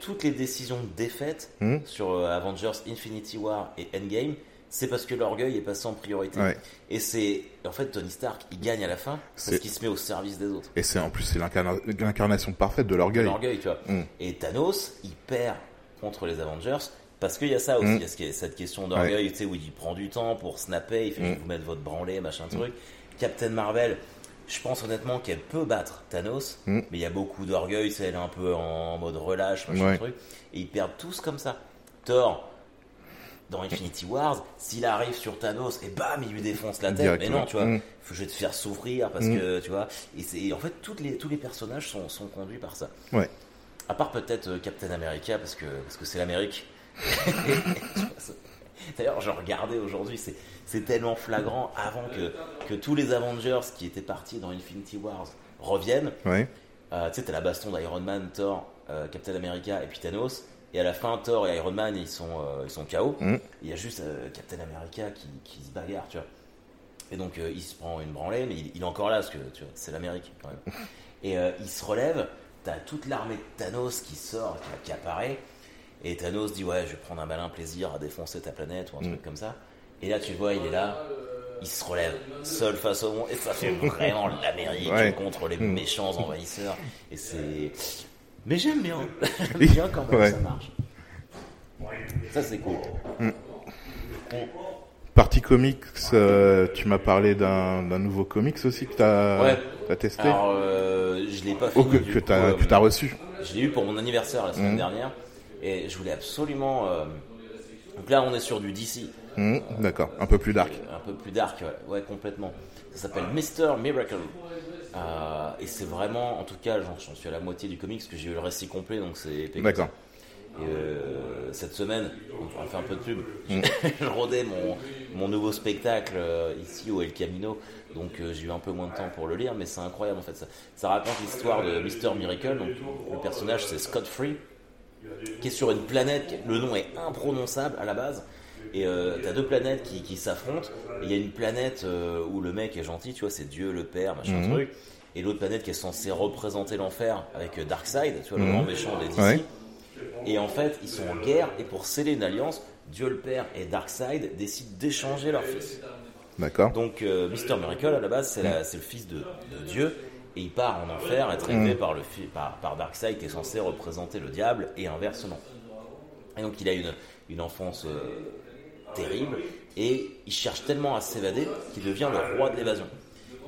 toutes les décisions défaites Mm. sur euh, Avengers Infinity War et Endgame, c'est parce que l'orgueil est passé en priorité. Ouais. Et c'est, en fait, Tony Stark, il gagne à la fin C'est- parce qu'il se met au service des autres. Et c'est en plus, c'est l'incarna- l'incarnation parfaite de l'orgueil. L'orgueil, tu vois. Mm. Et Thanos, il perd contre les Avengers parce qu'il y a ça aussi, Mm. il y a ce- cette question d'orgueil, tu sais, où il prend du temps pour snapper, il fait je vous mettre votre branlé, machin truc. Captain Marvel, je pense honnêtement qu'elle peut battre Thanos, Mm. mais il y a beaucoup d'orgueil, sais, elle est un peu en mode relâche, machin Ouais. truc, et ils perdent tous comme ça. Thor, dans Infinity Wars, s'il arrive sur Thanos et bam, il lui défonce la tête, mais non, tu vois, Mm. faut- je vais te faire souffrir parce Mm. que, tu vois, et c'est et en fait, toutes les, tous les personnages sont, sont conduits par ça. Ouais. À part peut-être euh, Captain America, parce que parce que c'est l'Amérique. D'ailleurs, je regardais aujourd'hui, c'est, tellement flagrant avant que, que tous les Avengers qui étaient partis dans Infinity Wars reviennent. Euh, tu sais, t'as la baston d'Iron Man, Thor, euh, Captain America et puis Thanos. Et à la fin, Thor et Iron Man, ils sont, euh, ils sont KO. Mm. Il y a juste Captain America qui, qui se bagarre, tu vois. Et donc, il se prend une branlée, mais il, il est encore là, parce que tu vois, c'est l'Amérique quand même. Et il se relève, t'as toute l'armée de Thanos qui sort, qui, qui apparaît. Et Thanos dit Ouais, je vais prendre un malin plaisir à défoncer ta planète ou un truc comme ça. Et là, tu vois, il est là, il se relève, seul face au monde. Et ça fait vraiment l'Amérique Ouais. contre les Mm. méchants envahisseurs. Et c'est. Mais j'aime bien, j'aime bien quand même Ouais. ça marche. Ça, c'est cool. Partie comics, euh, tu m'as parlé d'un nouveau comics aussi que Ouais. as testé Alors, euh, je l'ai pas Ou fini. que, coup, t'as euh, reçu Je l'ai eu pour mon anniversaire la semaine dernière. Et je voulais absolument. euh, Donc là, on est sur du DC. Hmm, D'accord, un peu plus dark. Un peu plus dark, ouais, ouais, complètement. Ça s'appelle Mr. Miracle. Euh, et c'est vraiment, en tout cas, j'en suis à la moitié du comics, parce que j'ai eu le récit complet, donc c'est. D'accord. Et, euh, cette semaine, on fait un peu de pub, je rodais mon, mon nouveau spectacle euh, ici au El Camino, donc euh, j'ai eu un peu moins de temps pour le lire, mais c'est incroyable en fait. Ça, ça raconte l'histoire de Mr. Miracle, donc le personnage c'est Scott Free, qui est sur une planète, le nom est imprononçable à la base, et euh, t'as deux planètes qui, qui s'affrontent, il y a une planète euh, où le mec est gentil, tu vois, c'est Dieu, le Père, machin Mhm. truc, et l'autre planète qui est censée représenter l'enfer avec euh, Darkseid, tu vois, le Mhm. grand méchant des DC. Ouais. Et en fait, ils sont en guerre, et pour sceller une alliance, Dieu le Père et Darkseid décident d'échanger leur fils. D'accord. Donc, euh, Mr. Miracle, à la base, c'est le fils de, de Dieu, et il part en enfer, être élevé par, le, par, par Darkseid, qui est censé représenter le diable, et inversement. Et donc, il a une, une enfance euh, terrible, et il cherche tellement à s'évader qu'il devient le roi de l'évasion.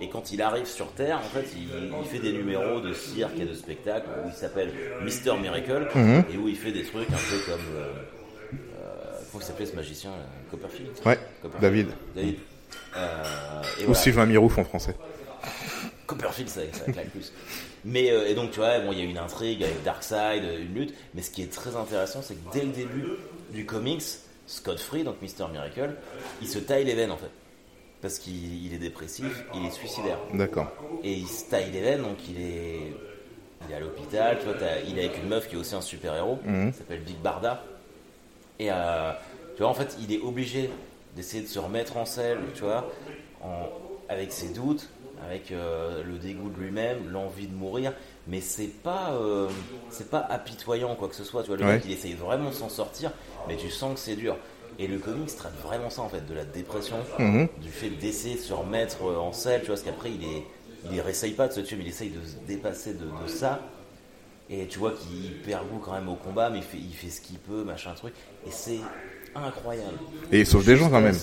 Et quand il arrive sur Terre, en fait, il, il fait des numéros de cirque et de spectacle où il s'appelle Mr. Miracle, et où il fait des trucs un peu comme. euh, euh, comment il s'appelait ce magicien là Copperfield? Ouais, Copperfield. David. David. Euh, et Ou voilà. Sylvain Mirouf en français. Copperfield, ça, ça claque plus. Mais euh, et donc tu vois, bon, il y a une intrigue avec Darkseid, euh, une lutte. Mais ce qui est très intéressant, c'est que dès le début du comics, Scott Free, donc Mr Miracle, il se taille les veines en fait, parce qu'il il est dépressif, il est suicidaire, D'accord. et il se taille les veines, donc il est, il est à l'hôpital. Tu vois, il est avec une meuf qui est aussi un super héros, Mhm. qui s'appelle Big Barda. Et euh, tu vois, en fait, il est obligé d'essayer de se remettre en selle, tu vois, en- avec ses doutes, avec euh, le dégoût de lui-même, l'envie de mourir. Mais c'est pas, euh, c'est pas apitoyant quoi que ce soit. Tu vois, le Ouais. mec, il essaye vraiment de s'en sortir, mais tu sens que c'est dur. Et le comics traite vraiment ça en fait, de la dépression, Mhm. du fait d'essayer de se remettre euh, en selle, tu vois, parce qu'après il est, il réessaye pas de se tuer, mais il essaye de se dépasser de, de ça. Et tu vois qu'il perd goût quand même au combat, mais il fait, il fait ce qu'il peut, machin truc. Et c'est incroyable. Et il sauve des gens quand même.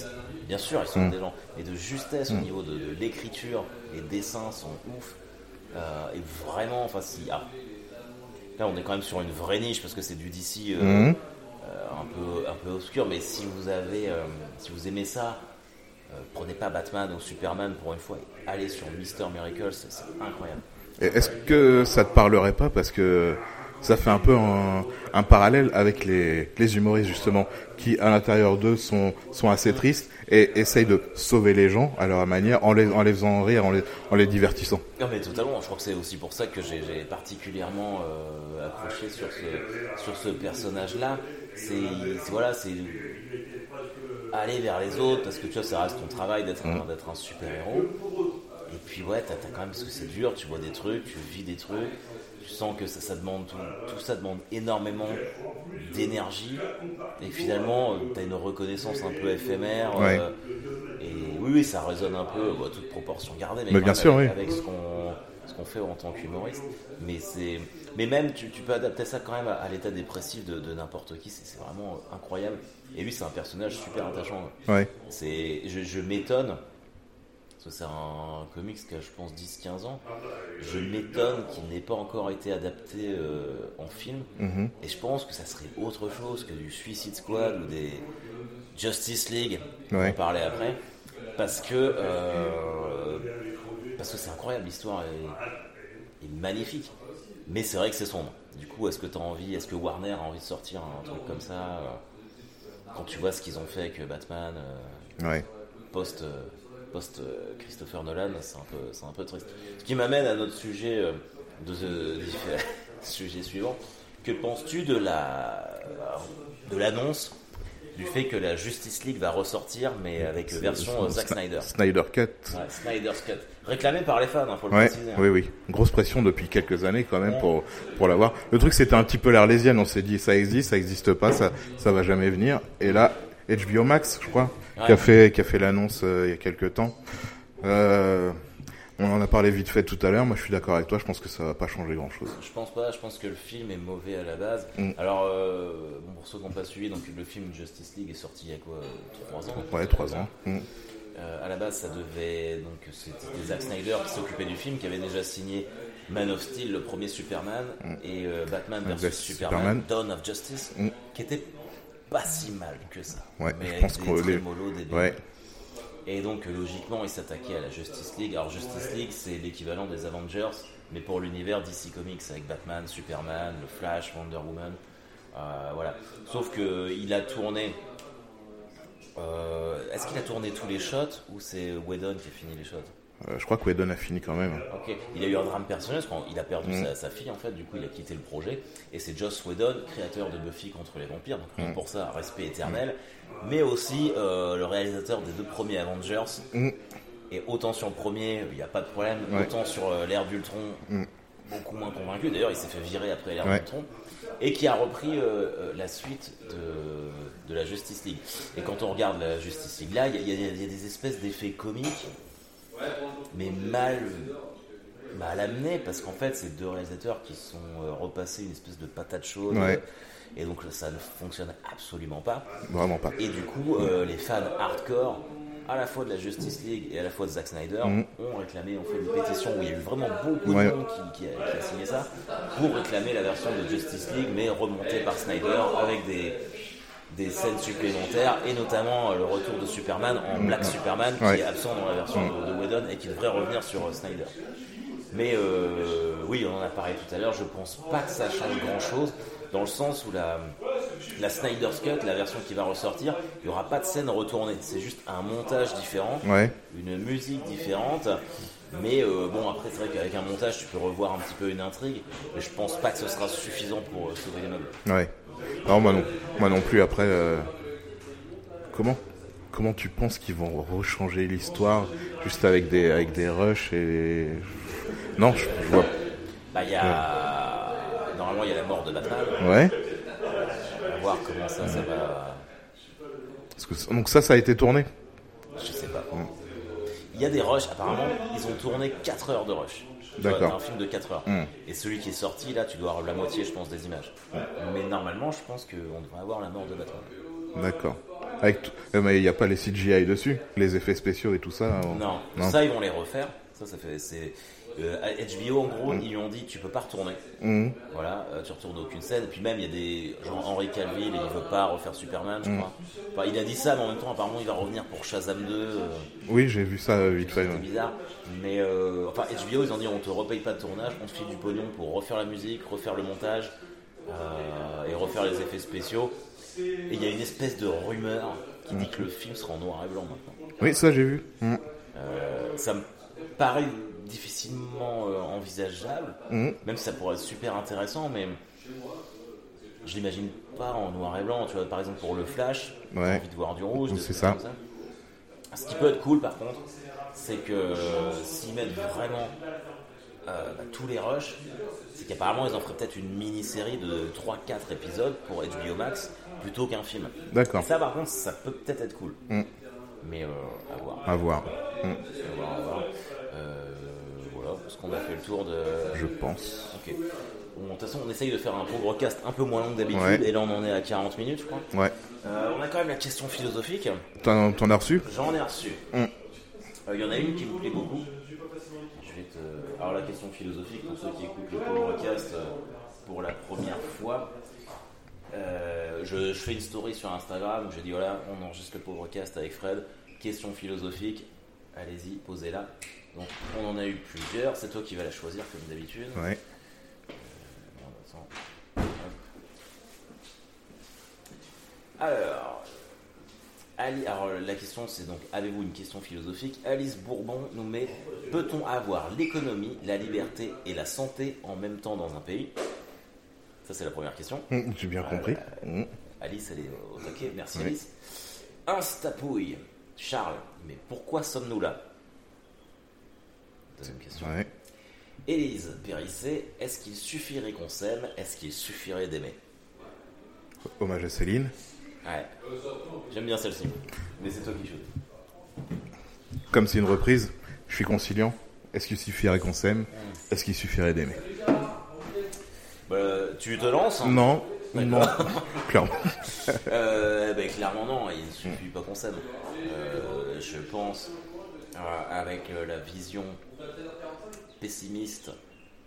Bien sûr, ils sont Mm. des gens. Et de justesse au niveau de, de l'écriture, les dessins sont ouf. Euh, et vraiment, enfin, si. ah, là, on est quand même sur une vraie niche parce que c'est du DC euh, Mhm. euh, un, peu, un peu obscur. Mais si vous avez, si vous aimez ça, prenez pas Batman ou Superman pour une fois. et Allez sur Mister Miracle, c'est incroyable. Est-ce que ça te parlerait pas parce que ça fait un peu un, un parallèle avec les, les humoristes justement qui à l'intérieur d'eux sont, sont assez tristes et essayent de sauver les gens à leur manière en les, en les faisant rire, en les, en les divertissant. Non mais totalement, je crois que c'est aussi pour ça que j'ai particulièrement euh, accroché sur ce, sur ce personnage-là. C'est voilà, c'est aller vers les autres parce que tu vois, ça reste ton travail d'être un, d'être un super-héros. Et puis ouais, t'as quand même parce que c'est dur, tu vois des trucs, tu vis des trucs, sens que ça, ça demande tout, tout ça demande énormément d'énergie et finalement euh, t'as une reconnaissance un peu éphémère. Ouais. euh, et oui, oui, ça résonne un peu, bah, toute proportion gardée, mais, bien sûr, avec, oui. avec ce qu'on ce qu'on fait en tant qu'humoriste. Mais c'est, mais même tu, tu peux adapter ça quand même à, à l'état dépressif de, de n'importe qui. C'est c'est vraiment incroyable. Et lui, c'est un personnage super attachant. Ouais. C'est, je, je m'étonne. Que c'est un comics qui a, je pense, 10-15 ans. Je m'étonne qu'il n'ait pas encore été adapté euh, en film. Mhm. Et je pense que ça serait autre chose que du Suicide Squad ou des Justice League. On va Ouais. en parler après. Parce que euh, parce que c'est incroyable, l'histoire est, est magnifique. Mais c'est vrai que c'est sombre. Du coup, est-ce que tu as envie, est-ce que Warner a envie de sortir un truc comme ça euh, quand tu vois ce qu'ils ont fait avec Batman euh, Ouais. post, euh, post euh, Christopher Nolan, c'est un peu, c'est un peu triste. Ce qui m'amène à notre sujet euh, de sujet suivant. Que penses-tu de la de l'annonce du fait que la Justice League va ressortir, mais avec version euh, Zack Sna- Snyder? Snyder Cut. Ouais, Snyder's Cut. Réclamé par les fans, hein, faut le Ouais, préciser. hein. oui, oui. Grosse pression depuis quelques années quand même pour pour l'avoir. Le truc c'était un petit peu l'Arlésienne. On s'est dit ça existe, ça existe pas, ça ça va jamais venir. Et là, HBO Max, je crois, qui a fait qui a fait l'annonce euh, il y a quelques temps. Euh, on en a parlé vite fait tout à l'heure. Moi, je suis d'accord avec toi. Je pense que ça va pas changer grand chose. Je pense pas, je pense que le film est mauvais à la base. Mm. Alors, euh, bon, pour ceux qui n'ont pas suivi, donc le film Justice League est sorti il y a quoi 3 ans? Ouais, trois ans. Mm. Euh, à la base, ça devait. Donc, c'était Zack Snyder qui s'occupait du film, qui avait déjà signé Man of Steel, le premier Superman, et euh, Batman vs Superman, Superman. Dawn of Justice, Mm. qui était pas si mal que ça. Ouais, mais je avec pense des qu'on les- trémolos, des- Ouais. Et donc, logiquement, il s'attaquait à la Justice League. Alors, Justice League, c'est l'équivalent des Avengers, mais pour l'univers DC Comics, avec Batman, Superman, le Flash, Wonder Woman. Euh, voilà. Sauf que il a tourné. euh, Est-ce qu'il a tourné tous les shots ou c'est Whedon qui a fini les shots? Euh, je crois que Whedon a fini quand même. Ok, il a eu un drame personnel parce qu'il a perdu Mm. sa, sa fille en fait, du coup il a quitté le projet. Et c'est Joss Whedon, créateur de Buffy contre les vampires, donc Mm. pour ça, respect éternel. Mais aussi euh, le réalisateur des deux premiers Avengers. Mm. Et autant sur le premier, il n'y a pas de problème, Ouais. autant sur euh, l'ère d'Ultron, beaucoup moins convaincu. D'ailleurs, il s'est fait virer après l'ère Ouais. d'Ultron. Et qui a repris la suite de, de la Justice League. Et quand on regarde la Justice League là, y, y il y a des espèces d'effets comiques mais mal, mal amené parce qu'en fait c'est deux réalisateurs qui sont euh, repassés une espèce de patate chaude Ouais. et donc ça ne fonctionne absolument pas Vraiment pas. et du coup euh, les fans hardcore à la fois de la Justice League et à la fois de Zack Snyder Mhm. ont réclamé on fait une pétition où il y a eu vraiment beaucoup Ouais. de monde qui, qui a, qui a signé ça pour réclamer la version de Justice League mais remontée par Snyder avec des des scènes supplémentaires et notamment euh, le retour de Superman en Black Superman qui. Ouais. est absent dans la version de, de Whedon et qui devrait revenir sur euh, Snyder. Mais euh, oui, on en a parlé tout à l'heure, je pense pas que ça change grand chose dans le sens où la, la Snyder's Cut, la version qui va ressortir, il n'y aura pas de scène retournée, c'est juste un montage différent, Ouais. une musique différente. Mais euh, bon, après, c'est vrai qu'avec un montage, tu peux revoir un petit peu une intrigue, mais je pense pas que ce sera suffisant pour euh, sauver les meubles. Ouais. Non, moi non. Moi non plus. Après, euh, comment comment tu penses qu'ils vont rechanger l'histoire juste avec des avec des rushs et non, je, je vois. Bah, il y a. Normalement, il y a la mort de Batman. Ouais. On va voir comment ça, ça va. Parce que, donc ça, ça a été tourné. Il y a des rushs, apparemment, ils ont tourné 4 heures de rush. D'accord. un film de 4 heures. Hmm. Et celui qui est sorti, là, tu dois avoir la moitié, je pense, des images. Mais normalement, je pense qu'on devrait avoir la mort de Batman. D'accord. Avec euh, mais il n'y a pas les CGI dessus, les effets spéciaux et tout ça. Non, Non. ça, ils vont les refaire. Ça, ça fait. C'est. Euh, à HBO, en gros, ils lui ont dit tu peux pas retourner. Mhm. Voilà, euh, tu retournes aucune scène. Et puis même, il y a des. Genre Henry Cavill, et il veut pas refaire Superman, je crois. Enfin, il a dit ça, mais en même temps, apparemment, il va revenir pour Shazam 2. euh, Oui, j'ai vu ça euh, vite fait. Ouais. bizarre. Mais euh, enfin, HBO, ils ont dit on te repaye pas de tournage, on te file du pognon pour refaire la musique, refaire le montage euh, et refaire les effets spéciaux. Et il y a une espèce de rumeur qui dit que le film sera en noir et blanc maintenant. Oui, ça j'ai vu. Euh, ça me paraît difficilement euh, envisageable, Mhm. même si ça pourrait être super intéressant, mais je l'imagine pas en noir et blanc. Tu vois, par exemple pour le Flash, j'ai Ouais. envie de voir du rouge. C'est ça. comme Ce qui peut être cool par contre, c'est que euh, s'ils mettent vraiment euh, bah, tous les rushs, c'est qu'apparemment ils en feraient peut-être une mini-série de 3-4 épisodes pour HBO Max plutôt qu'un film. D'accord. Ça par contre, ça peut peut-être être cool. Mm. Mais euh, à voir. À voir. À qu'on a fait le tour de. Je pense. Ok. Bon, de toute façon, on essaye de faire un pauvre cast un peu moins long que d'habitude, Ouais. et là on en est à 40 minutes, je crois. Ouais. Euh, on a quand même la question philosophique. T'en as reçu? J'en ai reçu. Mm. Euh, Il y en a une qui me plaît beaucoup. Je vais te... Alors la question philosophique, pour ceux qui écoutent le podcast euh, pour la première fois, euh, je, je fais une story sur Instagram où je dis voilà, on enregistre le pauvrecast avec Fred. Question philosophique, allez-y, posez-la. Donc on en a eu plusieurs, c'est toi qui vas la choisir comme d'habitude. Ouais. Merde, attends. Hop. Alors, Ali- alors, la question c'est donc avez-vous une question philosophique? Alice Bourbon nous met peut-on avoir l'économie, la liberté et la santé en même temps dans un pays? Ça c'est la première question. Mhm, J'ai bien compris. Mhm. Alice elle est au taquet, merci Oui. Alice. Instapouille, Charles, mais pourquoi sommes-nous là? Deuxième question. Ouais. Élise Périssé, est-ce qu'il suffirait qu'on s'aime? Est-ce qu'il suffirait d'aimer? Hommage à Céline. Ouais. J'aime bien celle-ci. Mais c'est toi qui joues. Comme c'est une reprise, je suis conciliant. Est-ce qu'il suffirait qu'on s'aime? Est-ce qu'il suffirait d'aimer? Bah, tu te lances hein? Non, non, clairement. Euh, ben, Clairement non, il ne suffit pas qu'on s'aime. Euh, je pense, avec euh, la vision pessimiste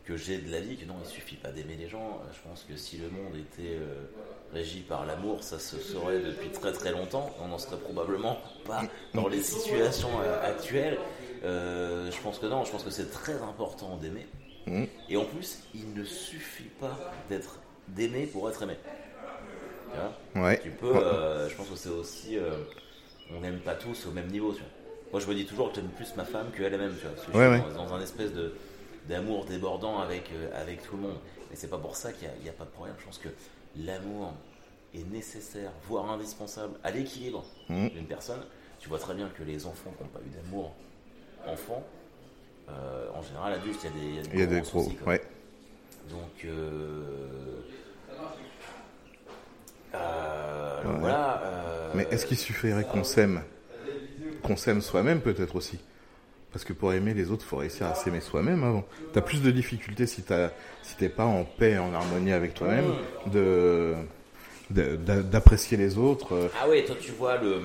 que j'ai de la vie, que non, il suffit pas d'aimer les gens. Euh, Je pense que si le monde était euh, régi par l'amour, ça se saurait depuis très très longtemps. On n'en serait probablement pas dans les situations euh, actuelles. Euh, je pense que non, je pense que c'est très important d'aimer. Mhm. Et en plus, il ne suffit pas d'être d'aimer pour être aimé. Tu vois? Ouais. tu peux, euh, je pense que c'est aussi, euh, on n'aime pas tous au même niveau. Tu vois. Moi, je me dis toujours que j'aime plus ma femme qu'elle même. Tu vois, parce que Ouais, je ouais. suis dans, dans un espèce de d'amour débordant avec euh, avec tout le monde. Et c'est pas pour ça qu'il n'y a, pas de problème. Je pense que l'amour est nécessaire, voire indispensable à l'équilibre Mhm. d'une personne. Tu vois très bien que les enfants qui n'ont pas eu d'amour enfant, euh, en général, adultes, il y a des, il y a des Il y a des gros soucis. Ouais. Donc, euh, euh, voilà. Mais est-ce qu'il suffirait qu'on s'aime? Qu'on s'aime soi-même peut-être aussi Parce que pour aimer les autres, il faut réussir à s'aimer soi-même avant. T'as plus de difficultés si t'as si t'es pas en paix, en harmonie avec toi-même, de de- d'a- d'apprécier les autres. euh. Ah ouais, toi tu vois le.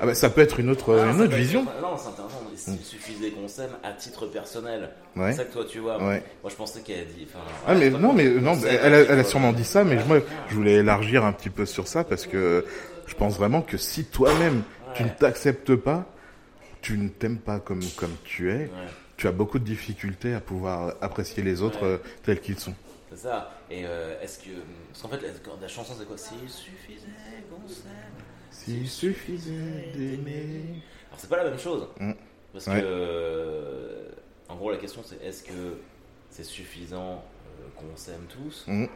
Ah bah, ça peut être une autre Ah, une autre être- vision. Mm. Non, c'est intéressant. S'il suffisait qu'on s'aime à titre personnel. Ouais. C'est ça que toi tu vois. Ouais. Moi je pensais qu'elle a dit. enfin, Ah mais non mais on non, elle a, titre- elle a sûrement dit ça, mais moi je voulais élargir un petit peu sur ça parce que je pense vraiment que si toi-même tu ne t'acceptes pas, tu ne t'aimes pas comme comme tu es, Ouais. tu as beaucoup de difficultés à pouvoir apprécier les autres Ouais. euh, tels qu'ils sont. C'est ça. Et euh, est-ce que. Parce qu'en fait, la, la chanson c'est quoi? S'il suffisait qu'on s'aime. S'il suffisait d'aimer. Alors c'est pas la même chose. Mm. Parce Ouais. que, euh, en gros, la question c'est est-ce que c'est suffisant euh, qu'on s'aime tous? Mm.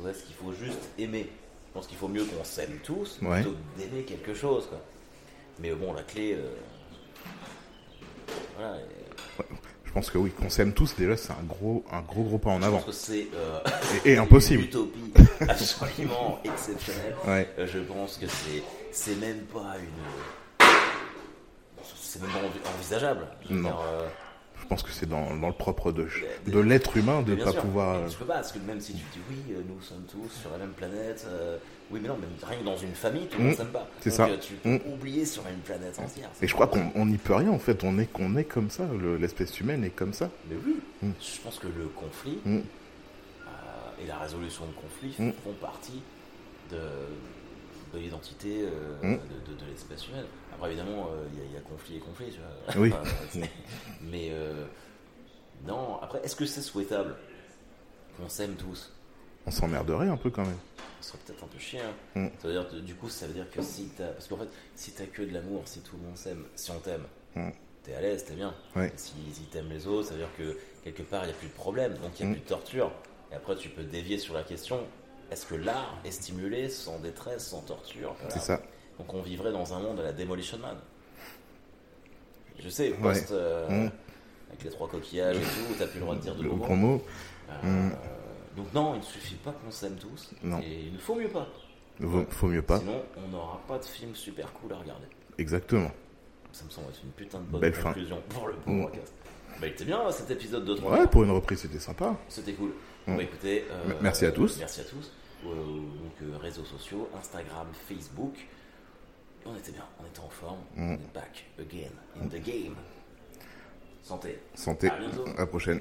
ou est-ce qu'il faut juste aimer? Je pense qu'il faut mieux qu'on s'aime tous Ouais. plutôt que d'aimer quelque chose. Quoi. Mais bon, la clé. euh, voilà. et Je pense que oui, qu'on s'aime tous déjà c'est un gros un gros gros pas en Je avant pense que c'est euh, et, et impossible. une utopie absolument exceptionnelle. Ouais. Euh, je pense que c'est c'est même pas une c'est même pas envi- envisageable. Je Non. dire, euh, Je pense que c'est dans, dans le propre de de l'être humain de bien pas sûr, pouvoir. tu peux pas parce que même si tu dis oui, nous sommes tous sur la même planète, oui mais non, même rien que dans une famille, tout le monde Mm. s'aime pas. C'est ça. euh, tu peux Mm. oublier sur une planète entière. Et je crois qu'on on n'y peut rien en fait. On est est comme ça. le- L'espèce humaine est comme ça. Mais oui, Mm. je pense que le conflit Mm. euh, et la résolution de conflits font partie de, de l'identité euh, de, de- de l'espèce humaine. Après, évidemment, euh, il y, a- il y a conflit et conflit. Tu vois. Oui. Mais non, après, est-ce que c'est souhaitable qu'on s'aime tous? On s'emmerderait un peu quand même. Ce serait peut-être un peu chiant. Mm. Ça veut dire, du coup, ça veut dire que si t'as. Parce qu'en fait, si t'as que de l'amour, si tout le monde s'aime, si on t'aime, Mm. t'es à l'aise, t'es bien. Et Si, si t'aimes les autres, ça veut dire que quelque part, il n'y a plus de problème, donc il n'y a Mm. plus de torture. Et après, tu peux dévier sur la question est-ce que l'art est stimulé sans détresse, sans torture? Voilà. C'est ça. Donc on vivrait dans un monde à la Demolition Man. Je sais, Ouais. post. euh, Mm. Avec les trois coquillages et tout, t'as plus le droit de dire de gros mots. Euh. Donc non, il ne suffit pas qu'on s'aime tous. Non. Et il ne faut mieux pas. Vaut- Faut mieux pas. Sinon, on n'aura pas de film super cool à regarder. Exactement. Ça me semble être une putain de bonne Belle fin. conclusion pour le Mm. podcast. Bah, il était bien cet épisode de 3 Ouais, pour une reprise, c'était sympa. C'était cool. Bah, écoutez, euh, merci à tous. Merci à tous. Euh, donc, euh, réseaux sociaux, Instagram, Facebook. On était bien, on était en forme. Mm. On est back again in the game. Santé. Santé. À bientôt. À la prochaine.